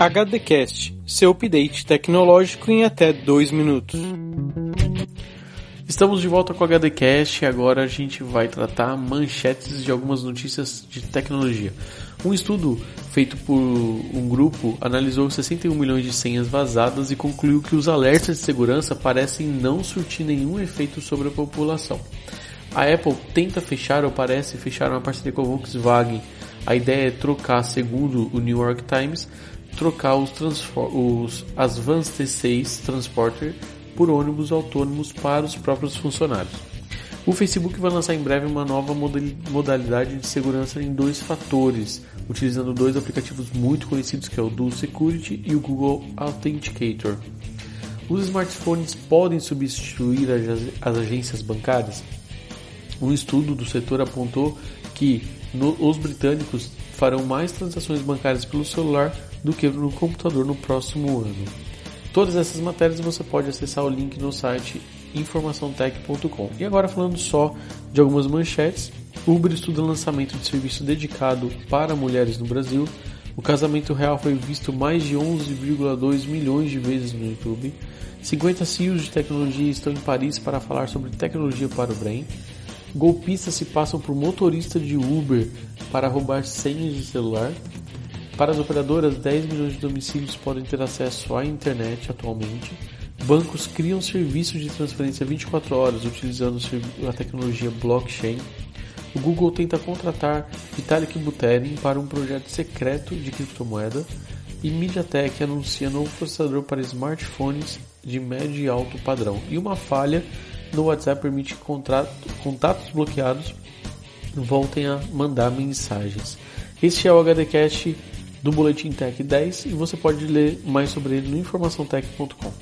HDcast, seu update tecnológico em até 2 minutos. Estamos de volta com o HDcast e agora a gente vai tratar manchetes de algumas notícias de tecnologia. Um estudo feito por um grupo analisou 61 milhões de senhas vazadas e concluiu que os alertas de segurança parecem não surtir nenhum efeito sobre a população. A Apple tenta fechar ou parece fechar uma parceria com a Volkswagen. A ideia é trocar, segundo o New York Times, trocar os, os Advanced T6 Transporter por ônibus autônomos para os próprios funcionários. O Facebook vai lançar em breve uma nova modalidade de segurança em dois fatores, utilizando dois aplicativos muito conhecidos que é o Dual Security e o Google Authenticator. Os smartphones podem substituir as agências bancárias? Um estudo do setor apontou que no, os britânicos farão mais transações bancárias pelo celular do que no computador no próximo ano. Todas essas matérias você pode acessar o link no site informaçãotech.com. E agora falando só de algumas manchetes, Uber estuda lançamento de serviço dedicado para mulheres no Brasil. O casamento real foi visto mais de 11,2 milhões de vezes no YouTube. 50 CEOs de tecnologia estão em Paris para falar sobre tecnologia para o Brain. Golpistas se passam por motorista de Uber para roubar senhas de celular. Para as operadoras, 10 milhões de domicílios podem ter acesso à internet atualmente. Bancos criam serviços de transferência 24 horas utilizando a tecnologia blockchain. O Google tenta contratar Vitalik Buterin para um projeto secreto de criptomoeda. E MediaTek anuncia novo processador para smartphones de médio e alto padrão. E uma falha no WhatsApp permite que contatos bloqueados voltem a mandar mensagens. Este é o HDcast do Boletim Tech 10 e você pode ler mais sobre ele no informaçãotech.com.